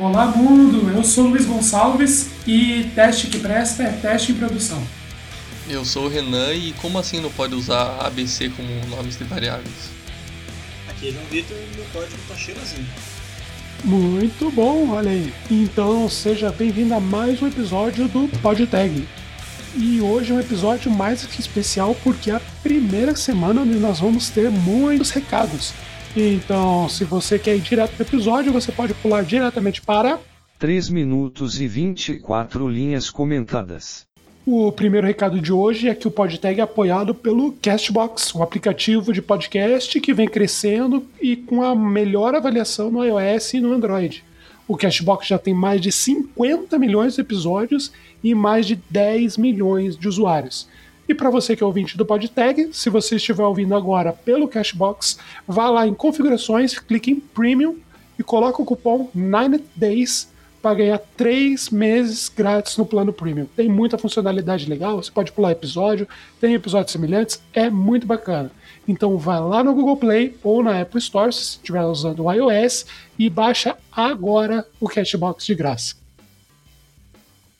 Olá mundo, eu sou Luiz Gonçalves e teste que presta é teste em produção. Eu sou o Renan e como assim não pode usar ABC como nomes de variáveis? Aqui é João Vitor e meu código tá cheirosinho. Muito bom, olha aí. Então seja bem-vindo a mais um episódio do PodTag. E hoje é um episódio mais que especial porque é a primeira semana onde nós vamos ter muitos recados. Então, se você quer ir direto para o episódio, você pode pular diretamente para 3 minutos e 24 linhas comentadas. O primeiro recado de hoje é que o PodTag é apoiado pelo Castbox, um aplicativo de podcast que vem crescendo e com a melhor avaliação no iOS e no Android. O Cashbox já tem mais de 50 milhões de episódios e mais de 10 milhões de usuários. E para você que é ouvinte do PodTag, se você estiver ouvindo agora pelo Cashbox, vá lá em configurações, clique em Premium e coloque o cupom 9days para ganhar 3 meses grátis no plano Premium. Tem muita funcionalidade legal, você pode pular episódio, tem episódios semelhantes, é muito bacana. Então vai lá no Google Play ou na Apple Store, se estiver usando o iOS, e baixa agora o Cashbox de graça.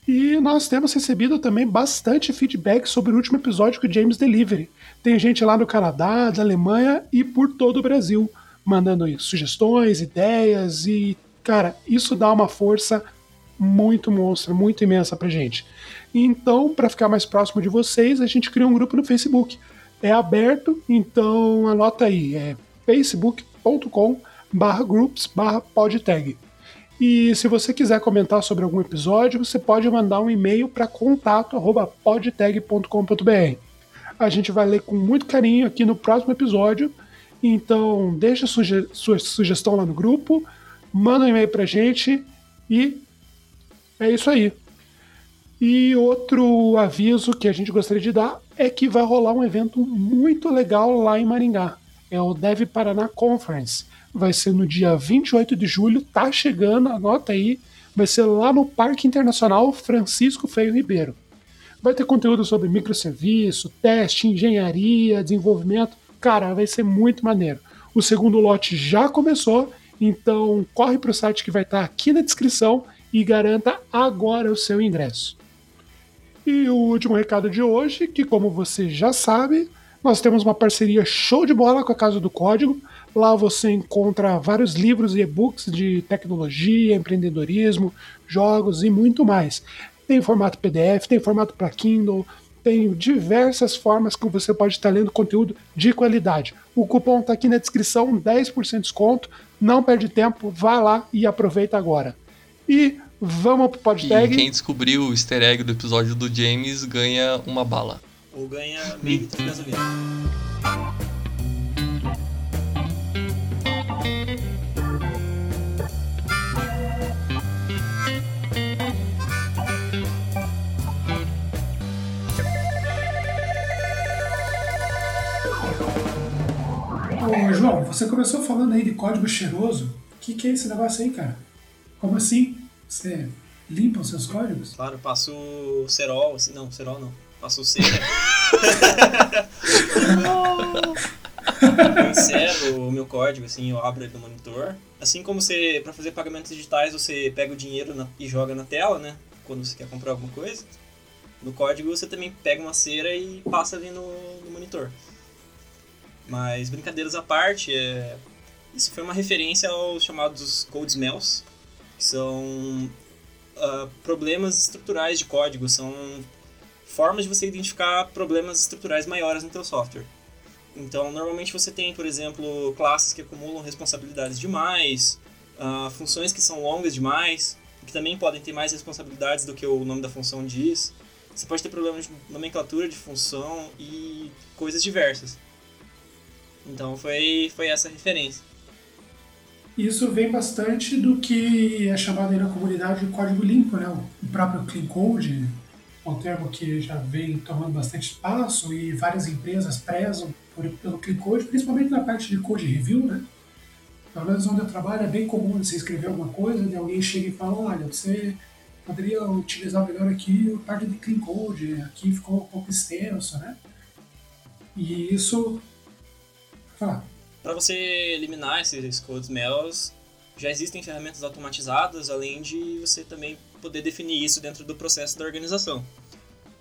E nós temos recebido também bastante feedback sobre o último episódio com o James Delivery. Tem gente lá no Canadá, da Alemanha e por todo o Brasil mandando sugestões, ideias e, cara, isso dá uma força muito monstra, muito imensa pra gente. Então, para ficar mais próximo de vocês, a gente criou um grupo no Facebook. É aberto, então anota aí, é facebook.com/groups/podtag. E se você quiser comentar sobre algum episódio, você pode mandar um e-mail para contato@podtag.com.br. A gente vai ler com muito carinho aqui no próximo episódio. Então, deixa suge sua sugestão lá no grupo, manda um e-mail para a gente e é isso aí. E outro aviso que a gente gostaria de dar é que vai rolar um evento muito legal lá em Maringá. É o Dev Paraná Conference vai ser no dia 28 de julho, tá chegando, anota aí, vai ser lá no Parque Internacional Francisco Feio Ribeiro. Vai ter conteúdo sobre microserviço, teste, engenharia, desenvolvimento. Cara, vai ser muito maneiro. O segundo lote já começou, então corre para o site que vai estar aqui na descrição e garanta agora o seu ingresso. E o último recado de hoje, que como você já sabe, nós temos uma parceria show de bola com a Casa do Código. Lá você encontra vários livros e e-books de tecnologia, empreendedorismo, jogos e muito mais. Tem formato PDF, tem formato para Kindle, tem diversas formas que você pode estar lendo conteúdo de qualidade. O cupom está aqui na descrição, 10% de desconto. Não perde tempo, vá lá e aproveita agora. E vamos pro podtag. E quem descobriu o easter egg do episódio do James ganha uma bala. Ou ganha meio de gasolina. Você começou falando aí de código cheiroso. O que, que é esse negócio aí, cara? Como assim? Você limpa os seus códigos? Claro, eu passo cerol, assim, não, cerol não. Passo cera. eu encero o meu código, assim, eu abro ele no monitor. Assim como você, para fazer pagamentos digitais, você pega o dinheiro na- e joga na tela, né? Quando você quer comprar alguma coisa. No código você também pega uma cera e passa ali no, no monitor. Mas brincadeiras à parte, é... isso foi uma referência aos chamados code smells, que são ah, problemas estruturais de código, são formas de você identificar problemas estruturais maiores no teu software. Então, normalmente você tem, por exemplo, classes que acumulam responsabilidades demais, ah, funções que são longas demais, que também podem ter mais responsabilidades do que o nome da função diz. Você pode ter problemas de nomenclatura de função e coisas diversas. Então, foi, foi essa referência. Isso vem bastante do que é chamado aí na comunidade de código limpo, né? O próprio Clean Code, um termo que já vem tomando bastante espaço e várias empresas prezam por, pelo Clean Code, principalmente na parte de code review, né? Pelo menos onde eu trabalho é bem comum você escrever alguma coisa e alguém chega e fala, olha, você poderia utilizar melhor aqui a parte de Clean Code, aqui ficou um pouco extenso, né? E isso... Fala. Para você eliminar esses code smells, já existem ferramentas automatizadas, além de você também poder definir isso dentro do processo da organização.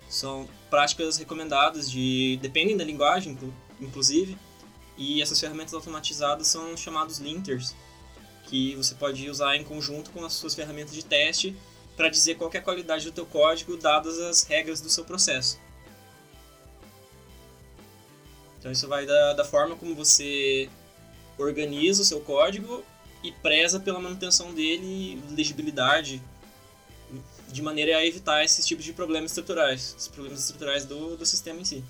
São práticas recomendadas de dependem da linguagem, inclusive, e essas ferramentas automatizadas são chamados linters, que você pode usar em conjunto com as suas ferramentas de teste para dizer qual é a qualidade do teu código dadas as regras do seu processo. Então isso vai da, da forma como você organiza o seu código e preza pela manutenção dele, legibilidade, de maneira a evitar esses tipos de problemas estruturais, os problemas estruturais do, do sistema em si.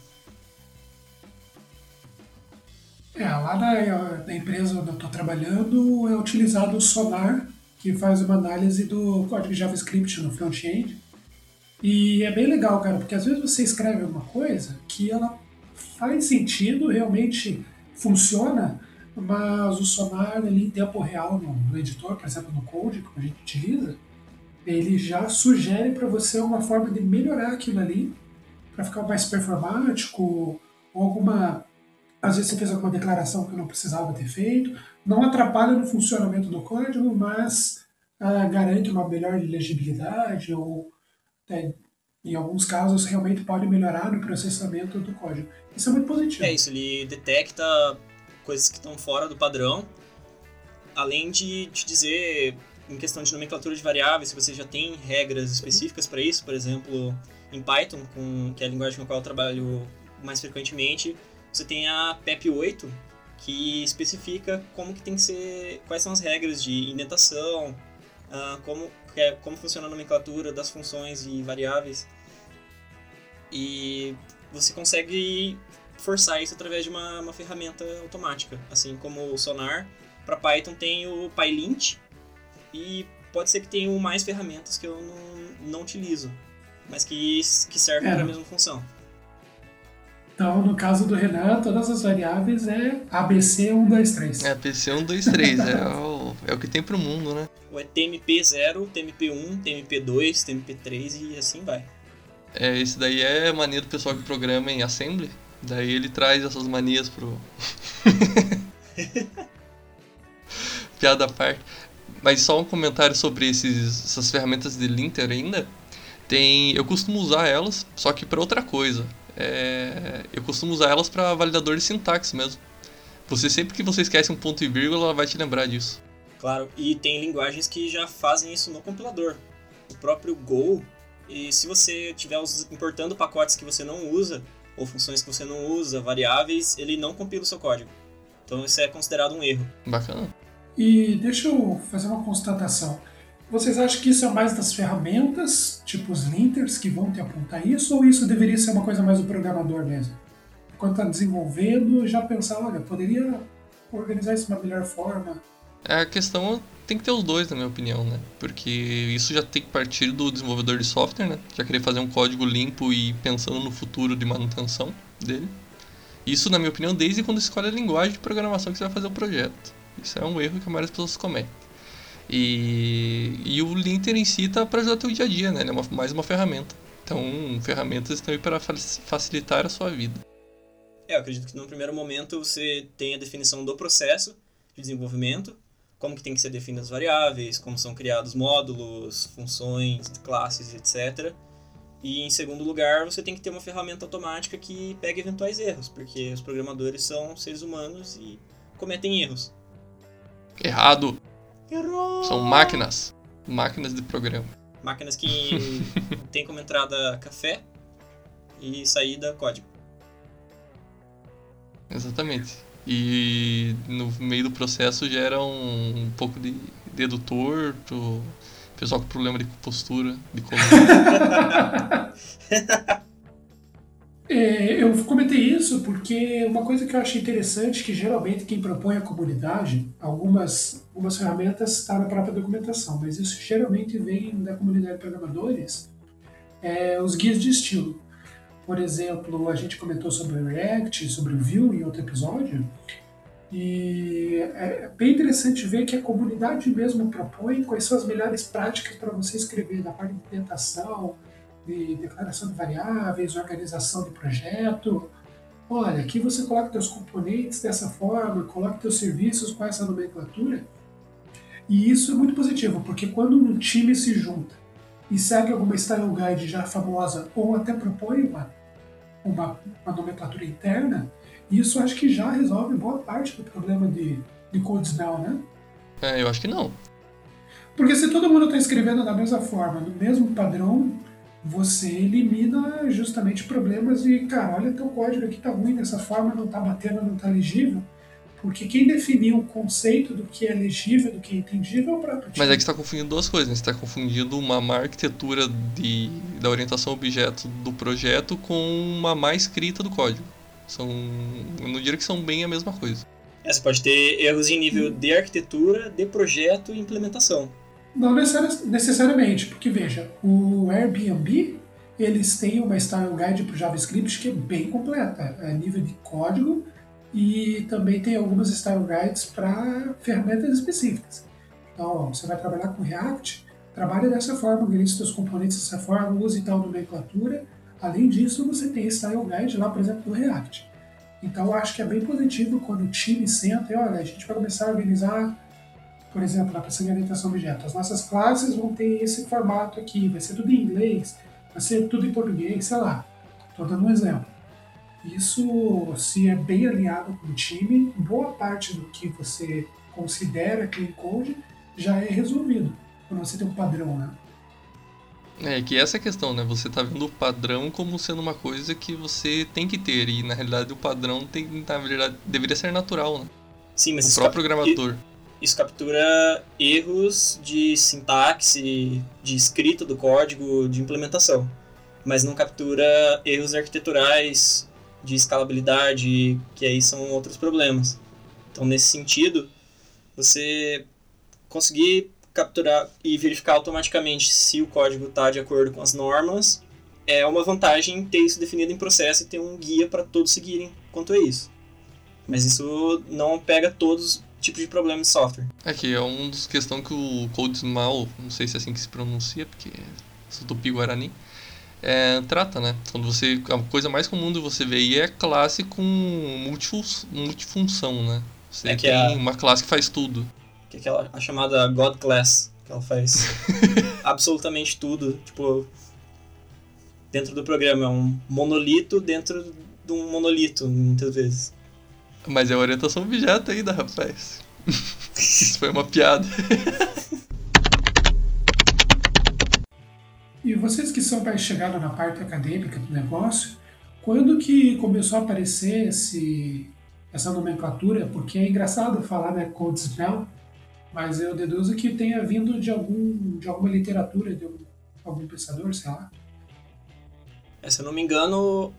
É, lá na, na empresa onde eu estou trabalhando é utilizado o Sonar, que faz uma análise do código JavaScript no front-end. E é bem legal, cara, porque às vezes você escreve uma coisa que ela faz sentido, realmente funciona, mas o Sonar ali em tempo real no, no editor, por exemplo, no Code, que a gente utiliza, ele já sugere para você uma forma de melhorar aquilo ali para ficar mais performático ou alguma às vezes você fez alguma declaração que não precisava ter feito. Não atrapalha no funcionamento do código, mas uh, garante uma melhor legibilidade ou, é, em alguns casos, realmente pode melhorar no processamento do código. Isso é muito positivo. É isso, ele detecta coisas que estão fora do padrão, além de te dizer, em questão de nomenclatura de variáveis, se você já tem regras específicas para isso, por exemplo, em Python, com, que é a linguagem com a qual eu trabalho mais frequentemente, você tem a PEP 8, que especifica como que tem que ser, quais são as regras de indentação, uh, como, é, como funciona a nomenclatura das funções e variáveis. E você consegue forçar isso através de uma, uma ferramenta automática, assim como o Sonar. Para Python tem o PyLint e pode ser que tenha mais ferramentas que eu não, não utilizo, mas que, que servem é. para a mesma função. Então, no caso do Renan, todas as variáveis é ABC 1, 2, 3. É, ABC 1, 2, 3. é, o, é o que tem pro mundo, né? Ou é TMP0, TMP1, TMP2, TMP3 e assim vai. É, esse daí é mania do pessoal que programa em Assembly. Daí ele traz essas manias pro. Piada à parte. Mas só um comentário sobre esses, essas ferramentas de linter ainda. Tem, eu costumo usar elas, só que para outra coisa é, eu costumo usar elas para validador de sintaxe mesmo. Você sempre que você esquece um ponto e vírgula, ela vai te lembrar disso. Claro, e tem linguagens que já fazem isso no compilador. O próprio Go, e se você estiver importando pacotes que você não usa, ou funções que você não usa, variáveis, ele não compila o seu código. Então isso é considerado um erro. Bacana. E deixa eu fazer uma constatação. Vocês acham que isso é mais das ferramentas, tipo os linters, que vão te apontar isso, ou isso deveria ser uma coisa mais do programador mesmo? Quando está desenvolvendo, já pensar, olha, poderia organizar isso de uma melhor forma. É, a questão tem que ter os dois, na minha opinião, né? Porque isso já tem que partir do desenvolvedor de software, né? Já querer fazer um código limpo e pensando no futuro de manutenção dele. Isso, na minha opinião, desde quando escolhe a linguagem de programação que você vai fazer o projeto. Isso é um erro que a maioria das pessoas cometem. E, e o linter em si está para ajudar o teu dia a dia, né? Ele é uma, mais uma ferramenta. Então, ferramentas estão aí para facilitar a sua vida. É, eu acredito que no primeiro momento você tem a definição do processo de desenvolvimento, como que tem que ser definidas as variáveis, como são criados módulos, funções, classes, etc. E em segundo lugar, você tem que ter uma ferramenta automática que pegue eventuais erros, porque os programadores são seres humanos e cometem erros. Errado. Errou! São máquinas. Máquinas de programa. Máquinas que tem como entrada café e saída código. Exatamente. E no meio do processo gera um, um pouco de dedo torto, pessoal com problema de postura, de coluna. É, eu comentei isso porque uma coisa que eu acho interessante que geralmente quem propõe a comunidade, algumas, algumas ferramentas está na própria documentação, mas isso geralmente vem da comunidade de programadores, é, os guias de estilo. Por exemplo, a gente comentou sobre o React, sobre o Vue em outro episódio, e é bem interessante ver que a comunidade mesmo propõe quais são as melhores práticas para você escrever na parte de implementação, de declaração de variáveis, organização de projeto. Olha, aqui você coloca seus componentes dessa forma, coloca seus serviços com essa nomenclatura. E isso é muito positivo, porque quando um time se junta e segue alguma style guide já famosa ou até propõe uma, uma, uma nomenclatura interna, isso acho que já resolve boa parte do problema de, de smell, né? É, eu acho que não. Porque se todo mundo está escrevendo da mesma forma, no mesmo padrão, você elimina justamente problemas de, cara, olha teu código aqui tá ruim dessa forma, não tá batendo, não tá legível. Porque quem definiu o conceito do que é legível, do que é entendível é o próprio time. Mas é que você está confundindo duas coisas, né? Você está confundindo uma má arquitetura de, da orientação objeto do projeto com uma má escrita do código. São, eu não diria que são bem a mesma coisa. É, você pode ter erros em nível de arquitetura, de projeto e implementação. Não necessariamente, porque veja, o Airbnb eles têm uma style guide para o JavaScript que é bem completa, a nível de código e também tem algumas style guides para ferramentas específicas. Então, você vai trabalhar com React, trabalhe dessa forma, organize seus componentes dessa forma, use tal nomenclatura. Além disso, você tem style guide lá, por exemplo, no React. Então, acho que é bem positivo quando o time senta e olha, a gente vai começar a organizar por exemplo, na pessoa de orientação objeto, as nossas classes vão ter esse formato aqui, vai ser tudo em inglês, vai ser tudo em português, sei lá. Estou dando um exemplo. Isso, se é bem alinhado com o time, boa parte do que você considera clean code já é resolvido, quando você tem um padrão, né? É que essa é a questão, né? Você tá vendo o padrão como sendo uma coisa que você tem que ter, e na realidade o padrão tem, na verdade, deveria ser natural, né? Sim, mas o próprio programador isso captura erros de sintaxe, de escrita do código, de implementação, mas não captura erros arquiteturais, de escalabilidade, que aí são outros problemas. Então, nesse sentido, você conseguir capturar e verificar automaticamente se o código está de acordo com as normas é uma vantagem ter isso definido em processo e ter um guia para todos seguirem quanto a isso. Mas isso não pega todos tipo de problema de software. É que é um dos questões que o CodeSmall, não sei se é assim que se pronuncia, porque é tupi guarani, é, trata, né? Quando você a coisa mais comum de você ver aí é classe com multifun, multifunção, né? Você É tem a- uma classe que faz tudo. Que é aquela a chamada God Class, que ela faz absolutamente tudo. Tipo, dentro do programa é um monolito dentro de um monolito, muitas vezes. Mas é a orientação objeto ainda, rapaz. Isso foi uma piada. E vocês que são mais chegados na parte acadêmica do negócio, quando que começou a aparecer esse, essa nomenclatura? Porque é engraçado falar né, code smell, mas eu deduzo que tenha vindo de, algum, de alguma literatura, de algum, algum pensador, sei lá. É, se eu não me engano,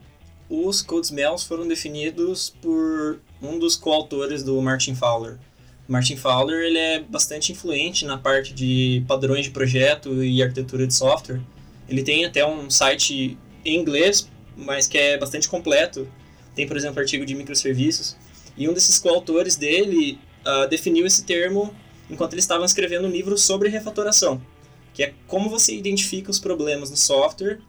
os code smells foram definidos por um dos coautores do Martin Fowler. Martin Fowler ele é bastante influente na parte de padrões de projeto e arquitetura de software. Ele tem até um site em inglês, mas que é bastante completo. Tem, por exemplo, artigo de microserviços. E um desses coautores dele ah, definiu esse termo enquanto eles estavam escrevendo um livro sobre refatoração, que é como você identifica os problemas no software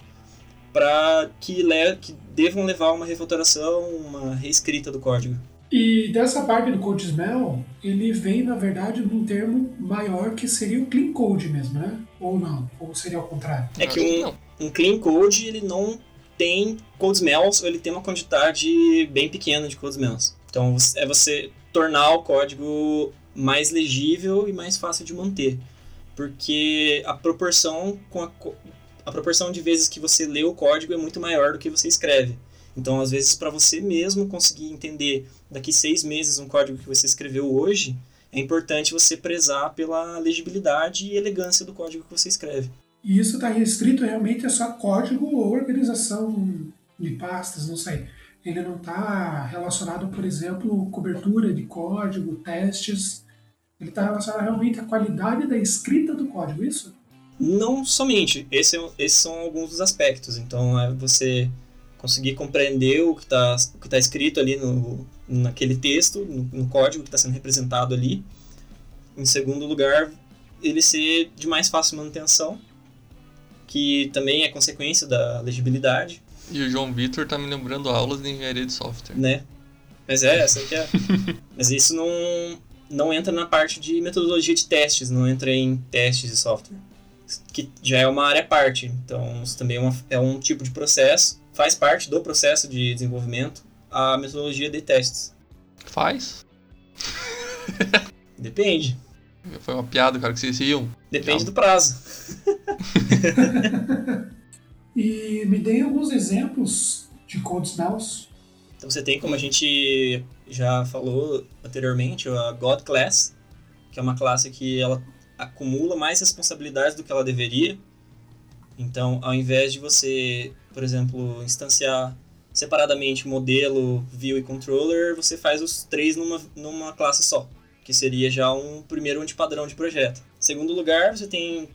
para que, que devam levar a uma refatoração, uma reescrita do código. E dessa parte do code smell, ele vem, na verdade, num termo maior que seria o clean code mesmo, né? Ou não? Ou seria ao contrário? É que um, um clean code ele não tem code smells, ou ele tem uma quantidade bem pequena de code smells. Então é você tornar o código mais legível e mais fácil de manter, porque a proporção com a, a proporção de vezes que você lê o código é muito maior do que você escreve. Então, às vezes, para você mesmo conseguir entender daqui seis meses um código que você escreveu hoje, é importante você prezar pela legibilidade e elegância do código que você escreve. E isso está restrito realmente a só código ou organização de pastas, não sei. Ele não está relacionado, por exemplo, cobertura de código, testes. Ele está relacionado realmente à qualidade da escrita do código, isso? Não somente, esse é- esses são alguns dos aspectos. Então, é você conseguir compreender o que está tá escrito ali no, naquele texto, no, no código que está sendo representado ali. Em segundo lugar, ele ser de mais fácil manutenção, que também é consequência da legibilidade, E o João Vitor tá me lembrando aulas de engenharia de software. né? Mas é, essa que é. Mas isso não, não entra na parte de metodologia de testes, não entra em testes de software, que já é uma área à parte. Então, isso também é, uma, é um tipo de processo, faz parte do processo de desenvolvimento a metodologia de testes. Faz? Depende. Foi uma piada, cara, que vocês riam. Depende do prazo. e me dê alguns exemplos de code smells. Então você tem, como a gente já falou anteriormente, a God Class, que é uma classe que ela acumula mais responsabilidades do que ela deveria. Então, ao invés de você, por exemplo, instanciar separadamente modelo, view e controller, você faz os três numa, numa classe só, que seria já um primeiro antipadrão de projeto. Segundo lugar, você tem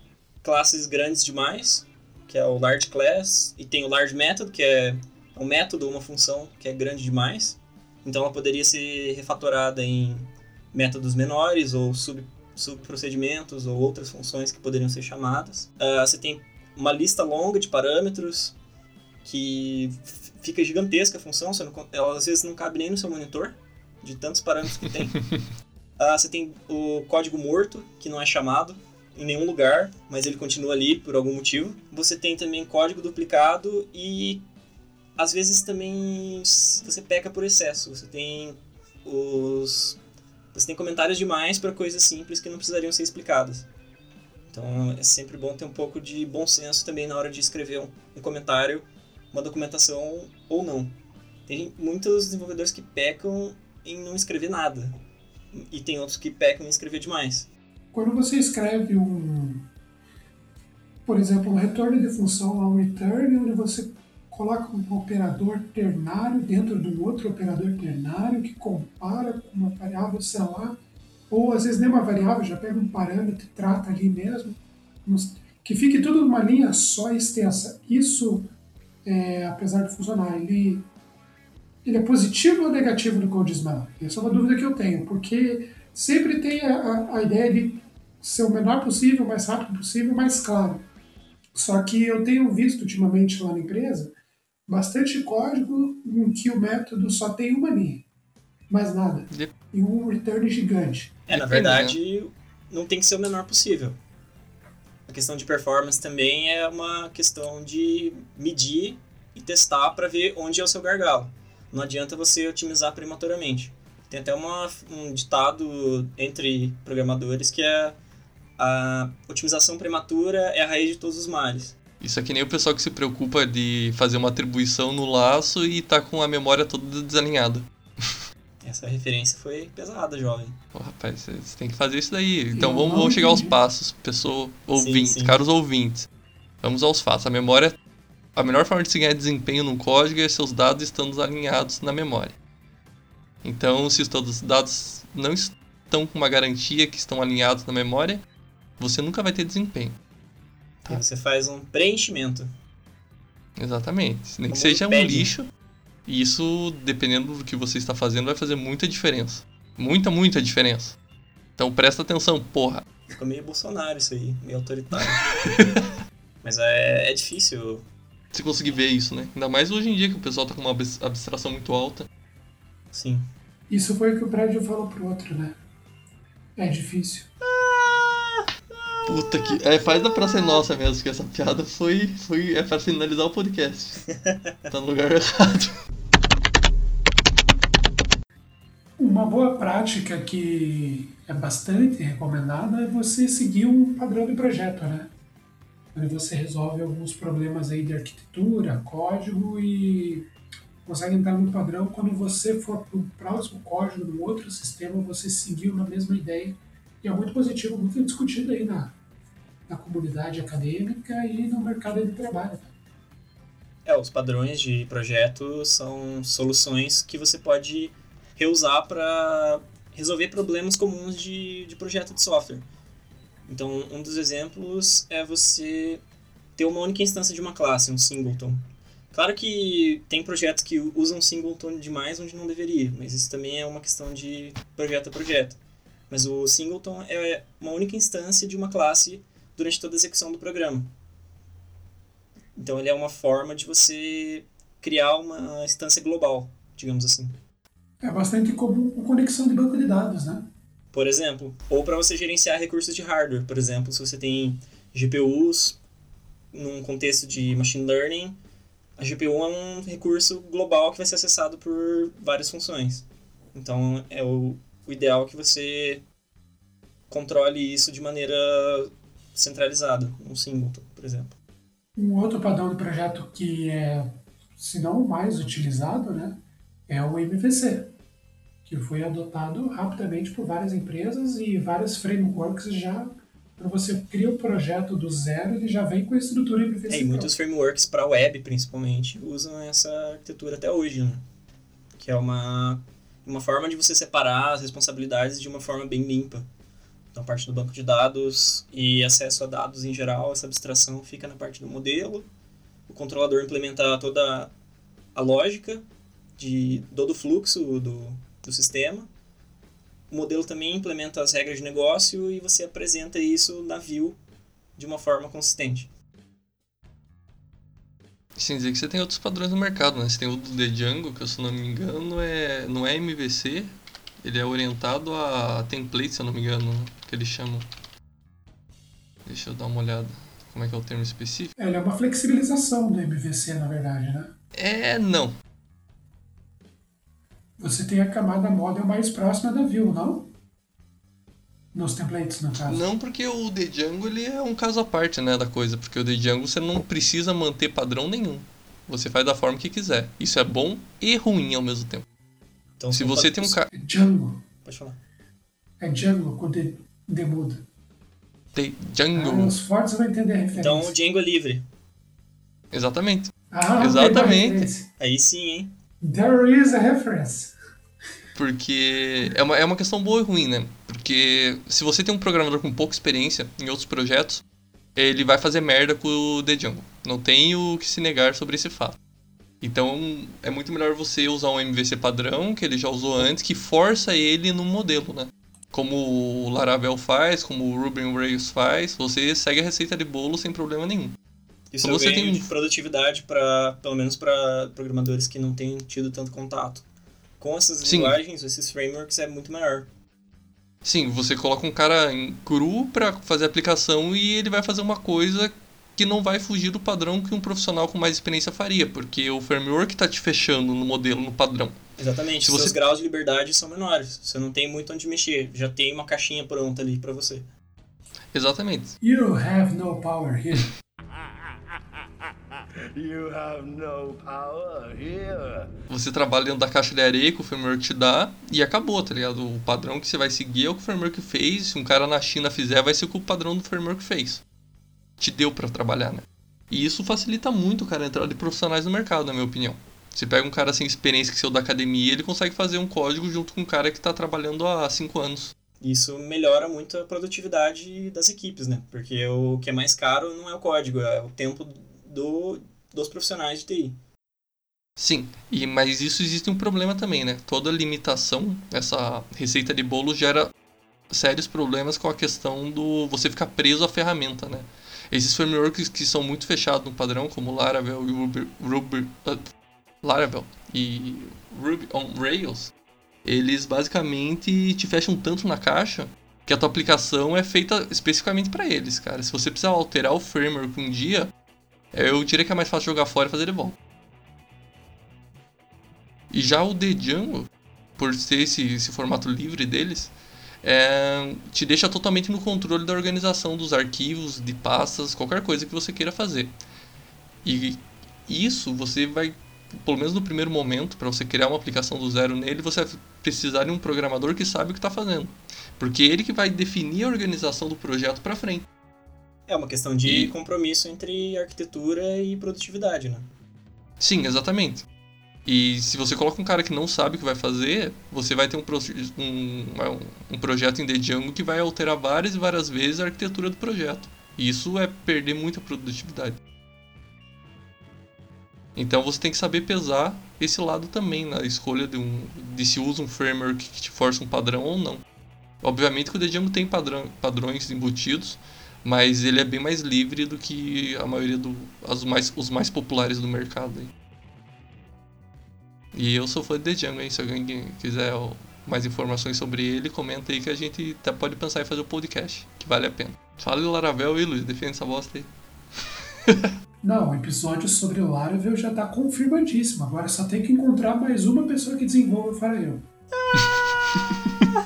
classes grandes demais, que é o large class, e tem o large method, que é um método, uma função que é grande demais. Então ela poderia ser refatorada em métodos menores ou sub, subprocedimentos ou outras funções que poderiam ser chamadas. Uh, você tem uma lista longa de parâmetros que fica gigantesca a função, você não, ela às vezes não cabe nem no seu monitor, de tantos parâmetros que tem. uh, você tem o código morto, que não é chamado em nenhum lugar, mas ele continua ali por algum motivo. Você tem também código duplicado e às vezes também você peca por excesso. Você tem os você tem comentários demais para coisas simples que não precisariam ser explicadas. Então é sempre bom ter um pouco de bom senso também na hora de escrever um, um comentário, uma documentação ou não. Tem muitos desenvolvedores que pecam em não escrever nada e tem outros que pecam em escrever demais. Quando você escreve um, por exemplo, um retorno de função a um return, onde você coloca um operador ternário dentro de um outro operador ternário que compara com uma variável, sei lá, ou às vezes nem uma variável, já pega um parâmetro e trata ali mesmo, que fique tudo numa linha só extensa. Isso, é, apesar de funcionar, ele, ele é positivo ou negativo no Code Smell? Essa é uma dúvida que eu tenho, porque sempre tem a, a ideia de ser o menor possível, o mais rápido possível, mais claro. Só que eu tenho visto ultimamente lá na empresa bastante código em que o método só tem uma linha, mais nada, e um return gigante. É, na verdade, não tem que ser o menor possível. A questão de performance também é uma questão de medir e testar para ver onde é o seu gargalo. Não adianta você otimizar prematuramente. Tem até uma, um ditado entre programadores que é a otimização prematura é a raiz de todos os males. Isso é que nem o pessoal que se preocupa de fazer uma atribuição no laço e tá com a memória toda desalinhada. Essa referência foi pesada, jovem. Pô, rapaz, você tem que fazer isso daí. Então vamos, vamos chegar aos passos, pessoa ouvinte, sim, sim. caros ouvintes. Vamos aos fatos. A memória. A melhor forma de se ganhar desempenho num código é seus dados estando alinhados na memória. Então, se os dados não estão com uma garantia que estão alinhados na memória, você nunca vai ter desempenho. Tá. você faz um preenchimento. Exatamente. Nem que seja um lixo. E isso, dependendo do que você está fazendo, vai fazer muita diferença. Muita, muita diferença. Então presta atenção, porra. Ficou meio Bolsonaro isso aí, meio autoritário. Mas é, é difícil. Você conseguir ver isso, né? Ainda mais hoje em dia que o pessoal tá com uma abstração muito alta. Sim. Isso foi o que o prédio falou pro outro, né? É difícil. Puta que. É, faz da praça nossa mesmo, que essa piada foi. foi é pra finalizar o podcast. tá no lugar errado. Uma boa prática que é bastante recomendada é você seguir um padrão de projeto, né? Onde você resolve alguns problemas aí de arquitetura, código e consegue entrar no padrão. Quando você for para o próximo código, no outro sistema, você seguiu na mesma ideia e é muito positivo, muito discutido aí na, na comunidade acadêmica e no mercado de trabalho. É, os padrões de projeto são soluções que você pode reusar para resolver problemas comuns de, de projeto de software. Então, um dos exemplos é você ter uma única instância de uma classe, um singleton. Claro que tem projetos que usam singleton demais onde não deveria, mas isso também é uma questão de projeto a projeto. Mas o singleton é uma única instância de uma classe durante toda a execução do programa. Então ele é uma forma de você criar uma instância global, digamos assim. É bastante comum com conexão de banco de dados, né? por exemplo. Ou para você gerenciar recursos de hardware, por exemplo, se você tem GPUs num contexto de machine learning, a GPU é um recurso global que vai ser acessado por várias funções. Então é o, o ideal que você controle isso de maneira centralizada, um singleton, por exemplo. Um outro padrão de projeto que é, se não o mais utilizado, né, é o MVC, que foi adotado rapidamente por várias empresas e várias frameworks já quando você cria o projeto do zero, ele já vem com a estrutura MVC. É, e muitos frameworks para web, principalmente, usam essa arquitetura até hoje, né? Que é uma, uma forma de você separar as responsabilidades de uma forma bem limpa. Então, a parte do banco de dados e acesso a dados em geral, essa abstração fica na parte do modelo. O controlador implementa toda a lógica de todo o fluxo do, do sistema. O modelo também implementa as regras de negócio e você apresenta isso na view de uma forma consistente. Sem dizer que você tem outros padrões no mercado, né? Você tem o do The Django, que se não me engano é, não é MVC, ele é orientado a template, se eu não me engano, né? que eles chamam. Deixa eu dar uma olhada. Como é que é o termo específico? Ele é uma flexibilização do MVC, na verdade, né? É, não. Você tem a camada model mais próxima da view, não? Nos templates, no caso. Não, porque o The Django ele é um caso à parte, né, da coisa. Porque o The Django você não precisa manter padrão nenhum. Você faz da forma que quiser. Isso é bom e ruim ao mesmo tempo. Então, se você tem um cara... É Django. Pode falar. É Django com D, D muda. The Django. Ah, os fortes vão entender a referência. Então o Django é livre. Exatamente. Ah, Exatamente. Aí sim, hein? There is a reference. Porque é uma, é uma questão boa e ruim, né? Porque se você tem um programador com pouca experiência em outros projetos, ele vai fazer merda com o The Django. Não tem o que se negar sobre esse fato. Então é muito melhor você usar um MVC padrão, que ele já usou antes, que força ele no modelo, né? Como o Laravel faz, como o Ruby on Rails faz, você segue a receita de bolo sem problema nenhum. Isso então, é você tem de produtividade para, pelo menos para programadores que não têm tido tanto contato com essas Sim. linguagens, esses frameworks é muito maior. Sim, você coloca um cara em cru para fazer a aplicação e ele vai fazer uma coisa que não vai fugir do padrão que um profissional com mais experiência faria, porque o framework está te fechando no modelo, no padrão. Exatamente, Se seus você... graus de liberdade são menores, você não tem muito onde mexer, já tem uma caixinha pronta ali para você. Exatamente. You have no power here. Você trabalha dentro da caixa de areia que o framework te dá e acabou, tá ligado? O padrão que você vai seguir é o que o framework fez. Se um cara na China fizer, vai ser o que o padrão do framework fez. Te deu para trabalhar, né? E isso facilita muito, cara, a entrada de profissionais no mercado, na minha opinião. Você pega um cara sem experiência que saiu da academia, ele consegue fazer um código junto com um cara que está trabalhando há 5 anos. Isso melhora muito a produtividade das equipes, né? Porque o que é mais caro não é o código, é o tempo do, dos profissionais de TI. Sim, e, mas isso existe um problema também, né? Toda limitação, essa receita de bolo gera sérios problemas com a questão do você ficar preso à ferramenta, né? Esses frameworks que são muito fechados no padrão, como Laravel e Ruby, Ruby uh, Laravel e Ruby on Rails, eles basicamente te fecham tanto na caixa que a tua aplicação é feita especificamente para eles, cara. Se você precisar alterar o framework um dia, eu diria que é mais fácil jogar fora e fazer de volta. E já o The Django, por ter esse, esse formato livre deles, é, te deixa totalmente no controle da organização dos arquivos, de pastas, qualquer coisa que você queira fazer. E isso você vai, pelo menos no primeiro momento, para você criar uma aplicação do zero nele, você vai precisar de um programador que sabe o que está fazendo. Porque é ele que vai definir a organização do projeto para frente. É uma questão de e... compromisso entre arquitetura e produtividade, né? Sim, exatamente. E se você coloca um cara que não sabe o que vai fazer, você vai ter um, um, um projeto em The Django que vai alterar várias e várias vezes a arquitetura do projeto. E isso é perder muita produtividade. Então você tem que saber pesar esse lado também na escolha de, um, de se usa um framework que te força um padrão ou não. Obviamente que o The Django tem padrão, padrões embutidos, mas ele é bem mais livre do que a maioria dos do, mais, os mais populares do mercado. Aí. E eu sou fã de The Django, hein? Se alguém quiser mais informações sobre ele, comenta aí que a gente até pode pensar em fazer o um podcast, que vale a pena. Fala o Laravel aí, Luiz, defende essa bosta aí. Não, o episódio sobre o Laravel já tá confirmadíssimo. Agora só tem que encontrar mais uma pessoa que desenvolva para eu.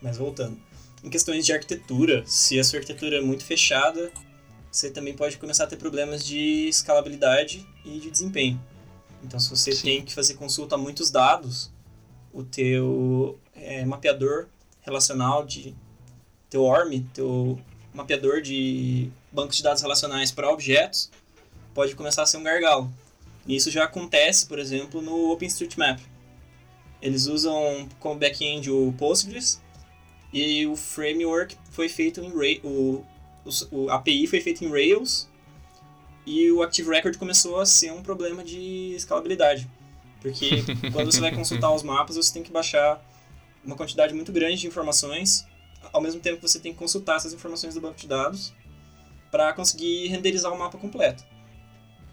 Mas voltando. Em questões de arquitetura, se a sua arquitetura é muito fechada, você também pode começar a ter problemas de escalabilidade e de desempenho. Então, se você Sim. tem que fazer consulta a muitos dados, o teu é, mapeador relacional de teu ORM, teu mapeador de bancos de dados relacionais para objetos, pode começar a ser um gargalo. E isso já acontece, por exemplo, no OpenStreetMap. Eles usam como back-end o Postgres e o framework foi feito em Rails, o, o, API foi feito em Rails e o Active Record começou a ser um problema de escalabilidade. Porque quando você vai consultar os mapas, você tem que baixar uma quantidade muito grande de informações, ao mesmo tempo que você tem que consultar essas informações do banco de dados para conseguir renderizar o mapa completo.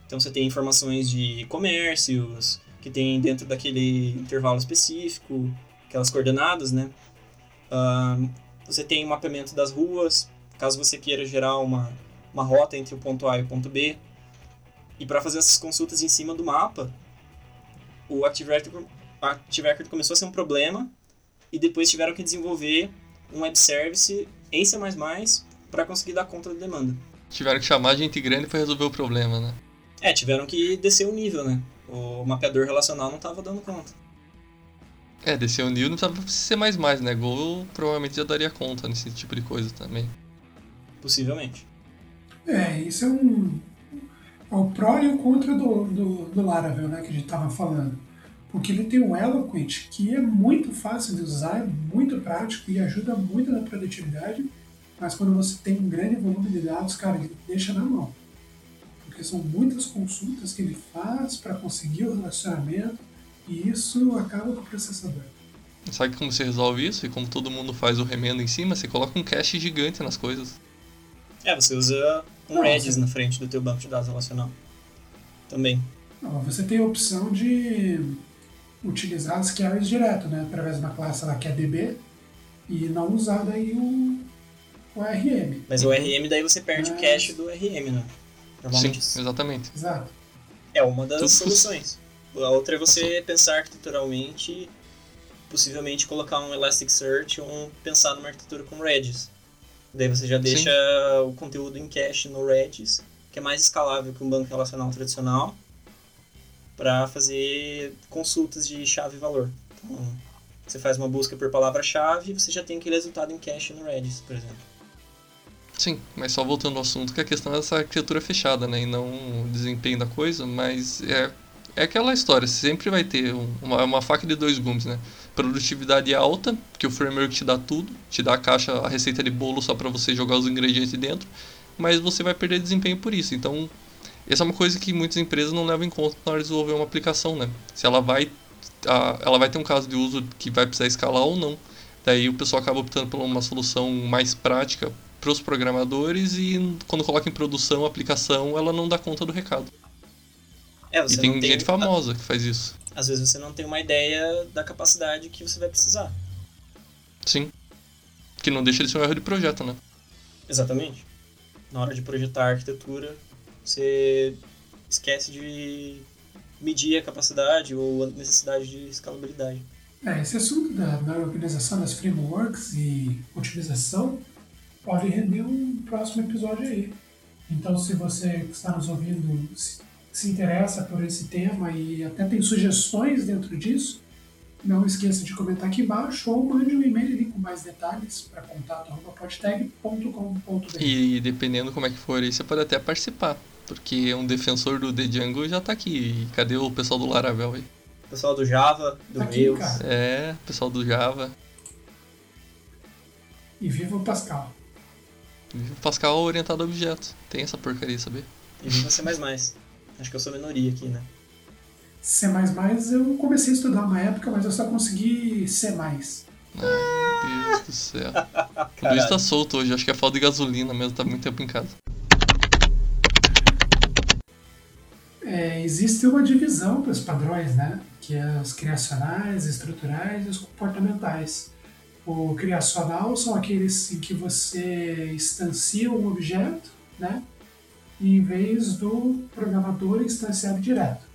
Então você tem informações de comércios, que tem dentro daquele intervalo específico, aquelas coordenadas, né? Uh, você tem o mapeamento das ruas, caso você queira gerar uma, uma rota entre o ponto A e o ponto B. E para fazer essas consultas em cima do mapa, o Active Record, Active Record começou a ser um problema e depois tiveram que desenvolver um web service em C++ para conseguir dar conta da demanda. Tiveram que chamar gente grande para resolver o problema, né? É, tiveram que descer o nível, né? O mapeador relacional não estava dando conta. É, descer o nível não precisava ser mais mais, né? Go provavelmente já daria conta nesse tipo de coisa também. Possivelmente. É, isso é um. É o pró e o contra do, do, do Laravel, né? Que a gente tava falando. Porque ele tem o Eloquent, que é muito fácil de usar, é muito prático e ajuda muito na produtividade. Mas quando você tem um grande volume de dados, cara, ele deixa na mão. Porque são muitas consultas que ele faz para conseguir o relacionamento e isso acaba com o processador. Sabe como você resolve isso? E como todo mundo faz o remendo em cima, você coloca um cache gigante nas coisas. É, você usa um Não, Redis você... na frente do teu banco de dados relacional. Também. Não, você tem a opção de utilizar as carries direto, né? Através de uma classe lá que é DB e não usar daí o, o RM. Mas o RM daí você perde Mas... o cache do RM, né? Sim, exatamente. Exato. É uma das Tudo soluções. A outra é você pensar arquiteturalmente, possivelmente colocar um Elasticsearch ou pensar numa arquitetura com Redis. Daí você já deixa Sim. o conteúdo em cache no Redis, que é mais escalável que um banco relacional tradicional, para fazer consultas de chave e valor. Então, você faz uma busca por palavra-chave e você já tem aquele resultado em cache no Redis, por exemplo. Sim, mas só voltando ao assunto, que a questão é essa arquitetura fechada, né? E não o desempenho da coisa, mas é é aquela história, você sempre vai ter uma, uma faca de dois gumes, né? Produtividade alta, que o framework te dá tudo, te dá a caixa, a receita de bolo só para você jogar os ingredientes dentro, mas você vai perder desempenho por isso. Então, essa é uma coisa que muitas empresas não levam em conta na hora de desenvolver uma aplicação, né? Se ela vai, a, ela vai ter um caso de uso que vai precisar escalar ou não. Daí o pessoal acaba optando por uma solução mais prática para os programadores e quando coloca em produção a aplicação, ela não dá conta do recado. É, e tem, tem gente famosa que faz isso. Às vezes você não tem uma ideia da capacidade que você vai precisar. Sim. Que não deixa de ser um erro de projeto, né? Exatamente. Na hora de projetar a arquitetura, você esquece de medir a capacidade ou a necessidade de escalabilidade. É, esse assunto da, da organização das frameworks e utilização pode render um próximo episódio aí. Então, se você está nos ouvindo, se interessa por esse tema e até tem sugestões dentro disso, não esqueça de comentar aqui embaixo ou mande um e-mail com mais detalhes para contato.podtag.com.br. E dependendo como é que for aí, você pode até participar, porque um defensor do The Django já está aqui. E cadê o pessoal do Laravel aí? Pessoal do Java, do tá aqui. É, pessoal do Java. E viva o Pascal. Viva o Pascal orientado a objetos. Tem essa porcaria, saber? E viva C++. Acho que eu sou minoria aqui, né? C++ eu comecei a estudar uma época, mas eu só consegui C+. Ai, meu Deus do céu. o Luiz tá solto hoje, acho que é falta de gasolina mesmo, tá muito tempo em casa. É, existe uma divisão dos padrões, né? Que é os criacionais, estruturais e os comportamentais. O criacional são aqueles em que você instancia um objeto, né? Em vez do programador instanciar direto.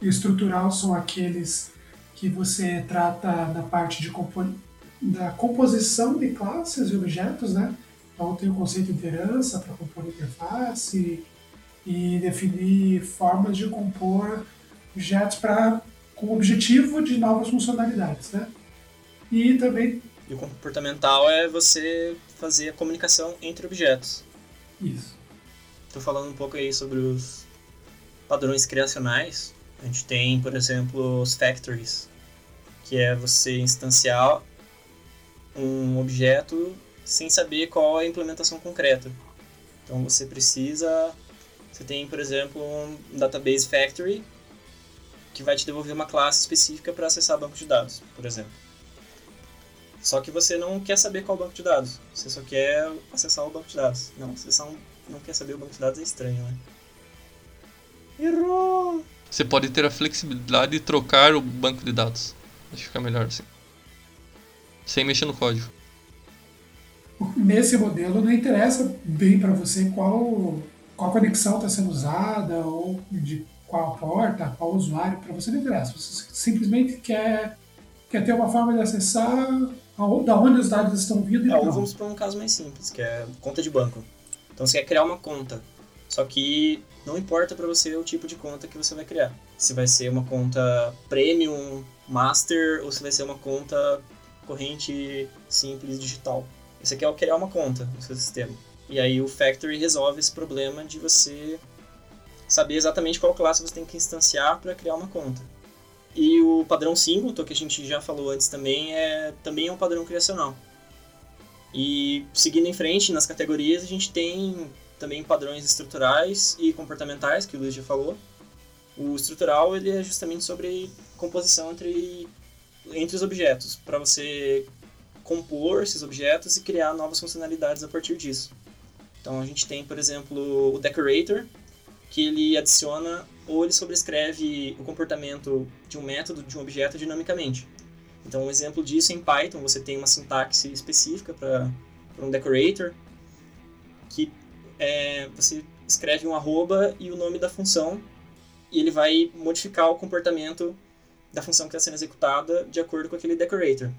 Estrutural são aqueles que você trata da parte de compo da composição de classes e objetos, né? Então tem o conceito de herança para compor interface e definir formas de compor objetos para com o objetivo de novas funcionalidades, né? E também e o comportamental é você fazer a comunicação entre objetos. Isso. Estou falando um pouco aí sobre os padrões criacionais. A gente tem, por exemplo, os factories, que é você instanciar um objeto sem saber qual é a implementação concreta. Então você precisa, você tem, por exemplo, um database factory que vai te devolver uma classe específica para acessar banco de dados, por exemplo. Só que você não quer saber qual banco de dados, você só quer acessar o banco de dados. Não, você só não quer saber o banco de dados é estranho, né? Errou! Você pode ter a flexibilidade de trocar o banco de dados. Acho que fica melhor assim. Sem mexer no código. Nesse modelo não interessa bem para você qual, qual conexão está sendo usada ou de qual porta, qual usuário, para você não interessa. Você simplesmente quer, quer ter uma forma de acessar da onde os dados estão vindo e é, Vamos para um caso mais simples, que é conta de banco. Então você quer criar uma conta, só que não importa para você o tipo de conta que você vai criar. Se vai ser uma conta premium, master, ou se vai ser uma conta corrente simples digital. Você quer criar uma conta no seu sistema. E aí o Factory resolve esse problema de você saber exatamente qual classe você tem que instanciar para criar uma conta. E o padrão singleton, que a gente já falou antes também, é também é um padrão criacional. E seguindo em frente nas categorias, a gente tem também padrões estruturais e comportamentais, que o Luiz já falou. O estrutural ele é justamente sobre composição entre entre os objetos, para você compor esses objetos e criar novas funcionalidades a partir disso. Então a gente tem, por exemplo, o decorator, que ele adiciona ou ele sobrescreve o comportamento de um método de um objeto dinamicamente. Então um exemplo disso em Python, você tem uma sintaxe específica para um decorator, que é, você escreve um arroba e o nome da função, e ele vai modificar o comportamento da função que está sendo executada de acordo com aquele decorator.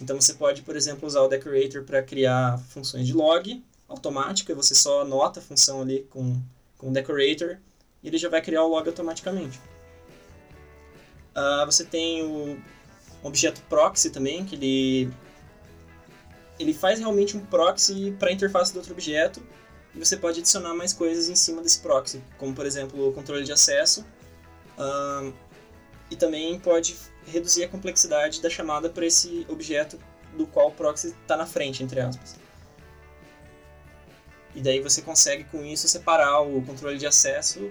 Então você pode, por exemplo, usar o decorator para criar funções de log automática, você só anota a função ali com, com o decorator e ele já vai criar o log automaticamente. Uh, você tem o objeto proxy também, que ele, ele faz realmente um proxy para a interface do outro objeto e você pode adicionar mais coisas em cima desse proxy, como por exemplo o controle de acesso. Uh, e também pode reduzir a complexidade da chamada para esse objeto do qual o proxy está na frente, entre aspas. E daí você consegue com isso separar o controle de acesso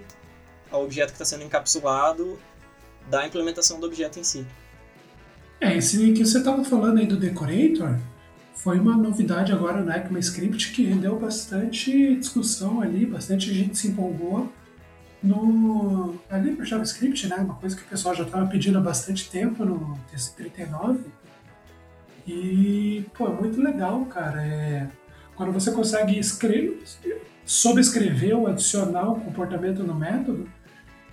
ao objeto que está sendo encapsulado da implementação do objeto em si. É, esse que você estava falando aí do Decorator foi uma novidade agora no ECMAScript que rendeu bastante discussão ali, bastante gente se empolgou no, ali no JavaScript, né, uma coisa que o pessoal já estava pedindo há bastante tempo no TC39. E, pô, é muito legal, cara. É, quando você consegue escrever, sobrescrever ou adicionar um comportamento no método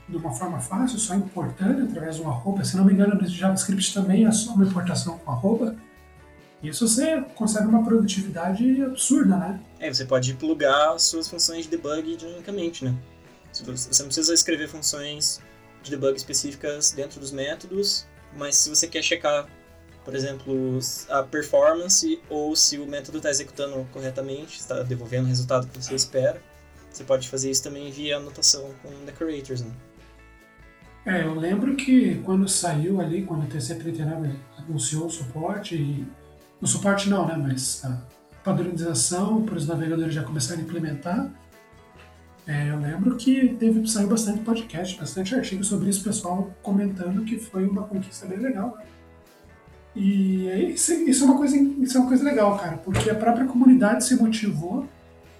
de uma forma fácil, só importando através de uma arroba. Se não me engano, no JavaScript também é só uma importação com arroba. Isso você consegue uma produtividade absurda, né? É, você pode plugar suas funções de debug dinamicamente, né? Você não precisa escrever funções de debug específicas dentro dos métodos, mas se você quer checar, por exemplo, a performance ou se o método está executando corretamente, está devolvendo o resultado que você espera, você pode fazer isso também via anotação com decorators. Né? É, eu lembro que quando saiu ali, quando o TC39 anunciou o suporte, e, o suporte não, né, mas a padronização para os navegadores já começarem a implementar, é, eu lembro que teve saiu bastante podcast, bastante artigo sobre isso, pessoal comentando que foi uma conquista bem legal. Né? E isso, isso, é uma coisa, isso é uma coisa legal, cara, porque a própria comunidade se motivou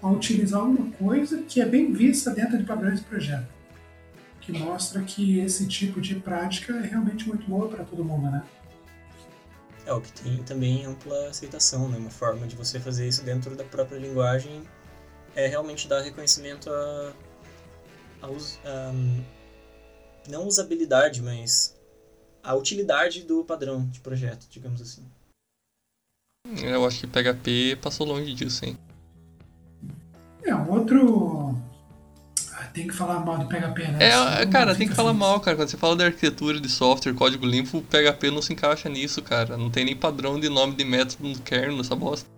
a utilizar uma coisa que é bem vista dentro de padrões de projeto, que mostra que esse tipo de prática é realmente muito boa para todo mundo, né? É o que tem também ampla aceitação, né? Uma forma de você fazer isso dentro da própria linguagem é realmente dar reconhecimento a, a, a não usabilidade, mas a utilidade do padrão de projeto, digamos assim. Eu acho que PHP passou longe disso, hein? É, um outro. Tem que falar mal do PHP, né? É, cara, tem que falar assim. mal, cara. Quando você fala de arquitetura de software, código limpo, o PHP não se encaixa nisso, cara. Não tem nem padrão de nome de método no kernel nessa bosta.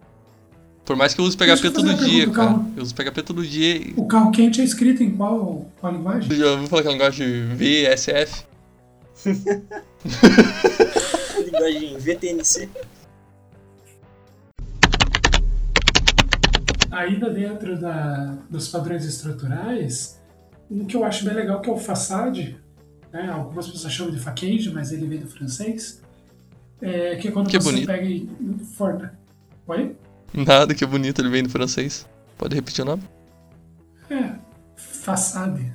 Por mais que eu use PHP todo dia, cara. Carro... Eu uso PHP todo dia. O carro quente é escrito em qual, qual linguagem? Já ouviu falar aquela linguagem VSF? linguagem VTNC. Ainda dentro da, dos padrões estruturais, um que eu acho bem legal que é o façade, né? algumas pessoas chamam de facade, mas ele vem do francês, é, que é quando que você bonito. pega e forma. Oi? Nada, que bonito, ele vem do francês. Pode repetir o nome? É, façade.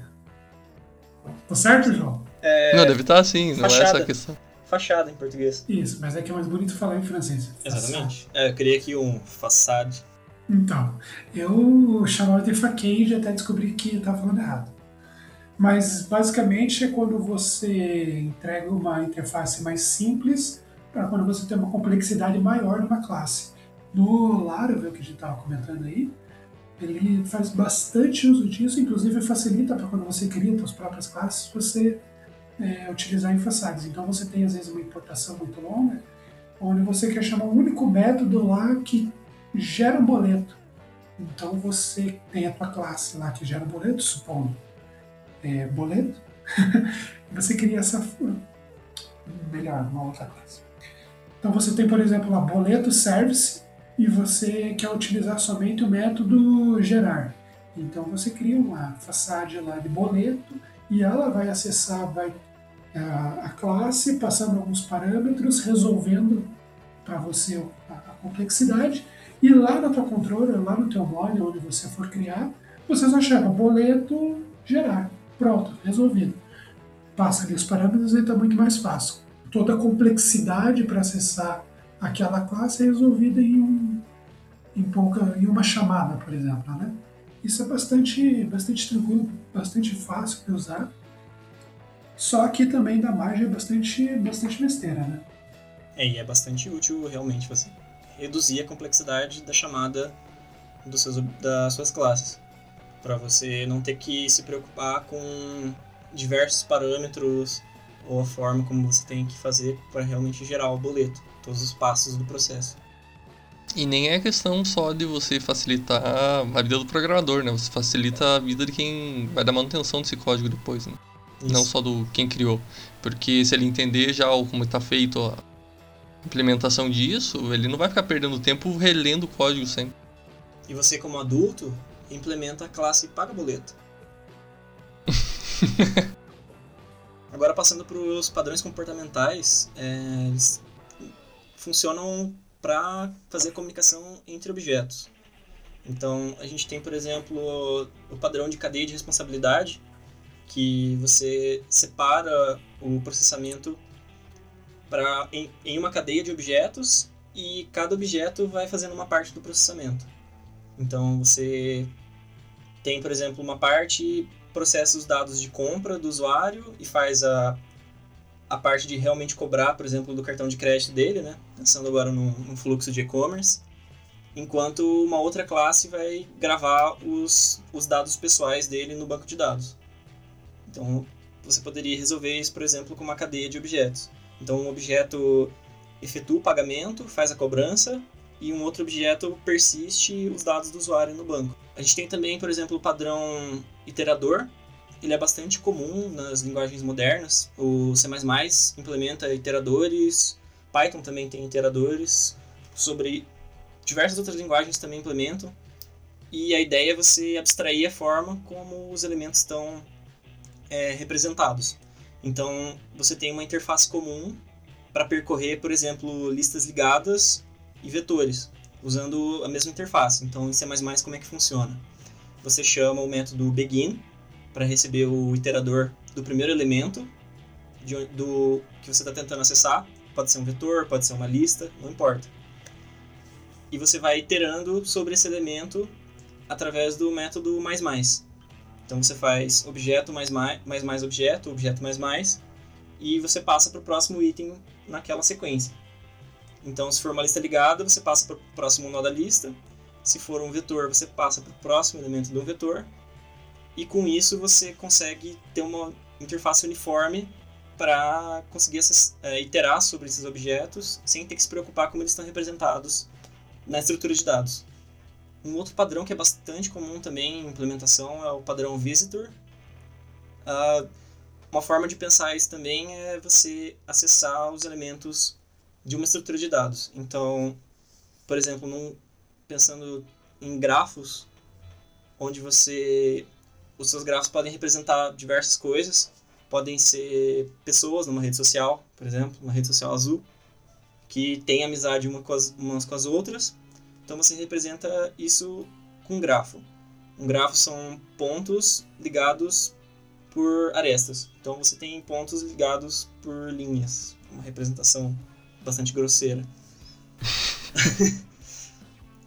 Tá certo, João? É... Não, deve estar assim, não Fachada. é essa a questão. Fachada em português. Isso, mas é que é mais bonito falar em francês. Exatamente. É, eu criei aqui um façade. Então, eu chamava de facade até descobrir que estava falando errado. Mas basicamente é quando você entrega uma interface mais simples para quando você tem uma complexidade maior numa classe. No Laravel, que a gente estava comentando aí, ele faz bastante uso disso, inclusive facilita para quando você cria suas próprias classes, você é, utilizar em façades. Então você tem às vezes uma importação muito longa, onde você quer chamar um único método lá que gera um boleto. Então você tem a tua classe lá que gera um boleto, supondo é, boleto, você cria essa melhor, uma outra classe. Então você tem, por exemplo, lá boleto service e você quer utilizar somente o método gerar. Então você cria uma façade lá de boleto e ela vai acessar vai, a, a classe, passando alguns parâmetros, resolvendo para você a, a, complexidade. E lá na tua controller, lá no teu mod, onde você for criar, você só chama boleto gerar. Pronto, resolvido. Passa ali os parâmetros e está muito mais fácil. Toda a complexidade para acessar aquela classe é resolvida em, um, em, pouca, em uma chamada, por exemplo. Né? Isso é bastante, bastante tranquilo, bastante fácil de usar. Só que também dá margem bastante, bastante besteira, né? É, e é bastante útil realmente você reduzir a complexidade da chamada dos seus, das suas classes. Para você não ter que se preocupar com diversos parâmetros ou a forma como você tem que fazer para realmente gerar o boleto todos os passos do processo. E nem é questão só de você facilitar a vida do programador, né? Você facilita a vida de quem vai dar manutenção desse código depois, né? Isso. Não só do quem criou. Porque se ele entender já como está feito a implementação disso, ele não vai ficar perdendo tempo relendo o código sempre. E você, como adulto, implementa a classe paga boleto. Agora, passando para os padrões comportamentais, é, eles funcionam para fazer comunicação entre objetos. Então, a gente tem, por exemplo, o padrão de cadeia de responsabilidade, que você separa o processamento pra, em, em uma cadeia de objetos e cada objeto vai fazendo uma parte do processamento. Então, você tem, por exemplo, uma parte processa os dados de compra do usuário e faz a a parte de realmente cobrar, por exemplo, do cartão de crédito dele, né? Pensando agora num, num fluxo de e-commerce. Enquanto uma outra classe vai gravar os, os dados pessoais dele no banco de dados. Então, você poderia resolver isso, por exemplo, com uma cadeia de objetos. Então, um objeto efetua o pagamento, faz a cobrança, e um outro objeto persiste os dados do usuário no banco. A gente tem também, por exemplo, o padrão iterador, ele é bastante comum nas linguagens modernas. O C++ implementa iteradores, Python também tem iteradores, sobre diversas outras linguagens também implementam. E a ideia é você abstrair a forma como os elementos estão é, representados. Então, você tem uma interface comum para percorrer, por exemplo, listas ligadas e vetores, usando a mesma interface. Então, em C++ como é que funciona? Você chama o método begin, para receber o iterador do primeiro elemento de, do que você está tentando acessar. Pode ser um vetor, pode ser uma lista, não importa. E você vai iterando sobre esse elemento através do método mais mais. Então você faz objeto mais mais, mais, mais objeto, objeto mais mais, e você passa para o próximo item naquela sequência. Então, se for uma lista ligada, você passa para o próximo nó da lista. Se for um vetor, você passa para o próximo elemento do vetor. E com isso você consegue ter uma interface uniforme para conseguir eh, iterar sobre esses objetos sem ter que se preocupar como eles estão representados na estrutura de dados. Um outro padrão que é bastante comum também em implementação é o padrão Visitor. Ah, uma forma de pensar isso também é você acessar os elementos de uma estrutura de dados. Então, por exemplo, num- pensando em grafos, onde você os seus grafos podem representar diversas coisas, podem ser pessoas numa rede social, por exemplo, uma rede social azul, que tem amizade uma com as, umas com as outras. Então você representa isso com um grafo. Um grafo são pontos ligados por arestas. Então você tem pontos ligados por linhas, uma representação bastante grosseira.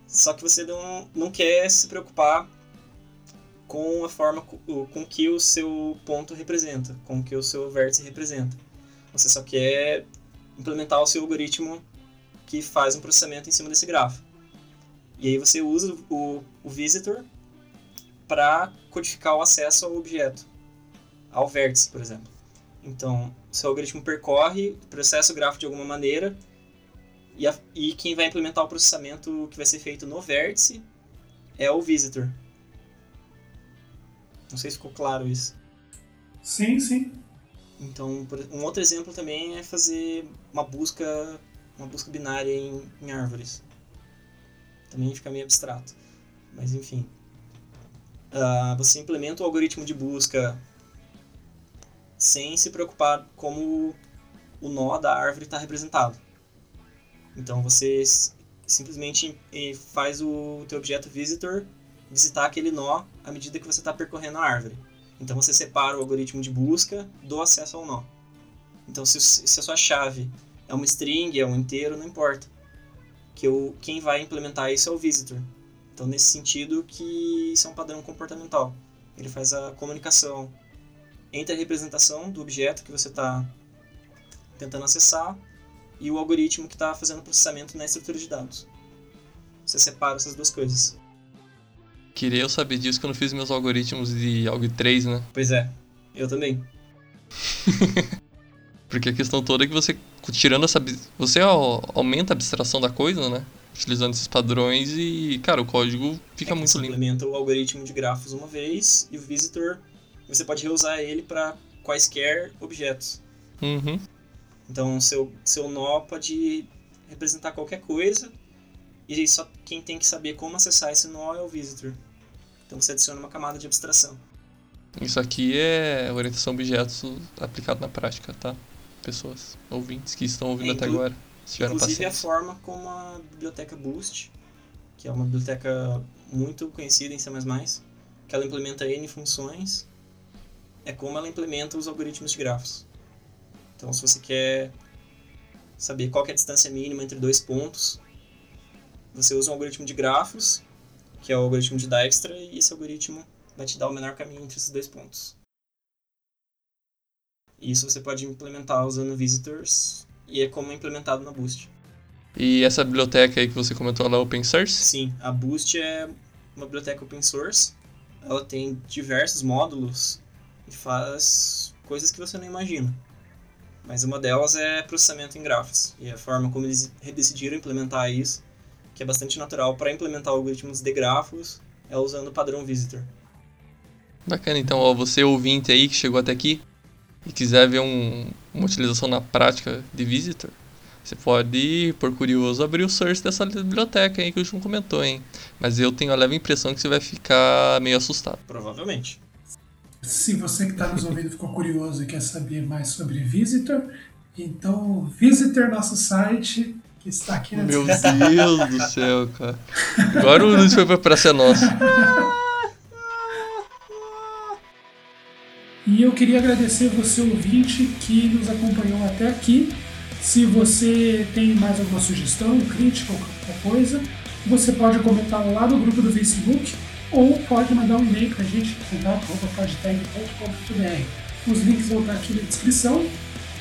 Só que você não, não quer se preocupar com a forma co- com que o seu ponto representa, com que o seu vértice representa. Você só quer implementar o seu algoritmo que faz um processamento em cima desse grafo. E aí você usa o, o visitor para codificar o acesso ao objeto, ao vértice, por exemplo. Então, seu algoritmo percorre, processa o grafo de alguma maneira, e, a- e quem vai implementar o processamento que vai ser feito no vértice é o visitor. Não sei se ficou claro isso. Sim, sim. Então, um outro exemplo também é fazer uma busca, uma busca binária em, em árvores. Também fica meio abstrato, mas enfim. Ah, você implementa o algoritmo de busca sem se preocupar como o nó da árvore está representado. Então você simplesmente eh, faz o teu objeto visitor visitar aquele nó à medida que você está percorrendo a árvore. Então você separa o algoritmo de busca do acesso ao nó. Então se, se a sua chave é uma string, é um inteiro, não importa. Que o, quem vai implementar isso é o visitor. Então nesse sentido que isso é um padrão comportamental. Ele faz a comunicação entre a representação do objeto que você está tentando acessar e o algoritmo que está fazendo o processamento na estrutura de dados. Você separa essas duas coisas. Queria eu saber disso que eu não fiz meus algoritmos de ALG 3, né? Pois é, eu também. Porque a questão toda é que você, tirando essa. Você au- aumenta a abstração da coisa, né? Utilizando esses padrões e, cara, o código fica É muito você limpo. implementa o algoritmo de grafos uma vez e o visitor você pode reusar ele para quaisquer objetos. Uhum. Então seu seu nó pode representar qualquer coisa e só quem tem que saber como acessar esse nó é o visitor. Então você adiciona uma camada de abstração. Isso aqui é orientação a objetos aplicado na prática, tá? Pessoas, ouvintes que estão ouvindo É, até agora. Inclusive a paciência. forma como a biblioteca Boost, que é uma biblioteca muito conhecida em C++, que ela implementa N funções, é como ela implementa os algoritmos de grafos. Então, se você quer saber qual é a distância mínima entre dois pontos, você usa um algoritmo de grafos, que é o algoritmo de Dijkstra, e esse algoritmo vai te dar o menor caminho entre esses dois pontos. Isso você pode implementar usando visitors, e é como é implementado na Boost. E essa biblioteca aí que você comentou, ela é open source? Sim, a Boost é uma biblioteca open source. Ela tem diversos módulos e faz coisas que você não imagina. Mas uma delas é processamento em grafos. E a forma como eles decidiram implementar isso, que é bastante natural para implementar algoritmos de grafos, é usando o padrão visitor. Bacana, então, ó, você ouvinte aí que chegou até aqui e quiser ver um- uma utilização na prática de Visitor, você pode, por curioso, abrir o source dessa biblioteca aí que o João comentou, hein? Mas eu tenho a leve impressão que você vai ficar meio assustado. Provavelmente. Se você que está nos ouvindo ficou curioso e quer saber mais sobre Visitor, então Visitor nosso site que está aqui na Meu. Deus do céu, cara. Agora o Luiz foi pra Praça Nossa. E eu queria agradecer você, ouvinte, que nos acompanhou até aqui. Se você tem mais alguma sugestão, crítica ou qualquer coisa, você pode comentar lá no grupo do Facebook ou pode mandar um e-mail para a gente, contato.podtag.com.br. Os links vão estar aqui na descrição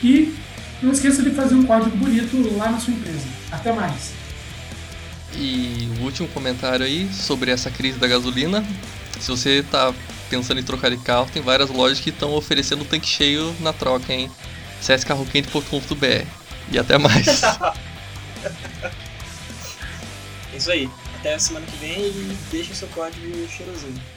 e não esqueça de fazer um código bonito lá na sua empresa. Até mais! E o último comentário aí sobre essa crise da gasolina. Se você está pensando em trocar de carro, tem várias lojas que estão oferecendo tanque cheio na troca, hein? cscarroquente.com.br. E até mais. é isso aí. Até a semana que vem e deixa o seu código cheirosinho.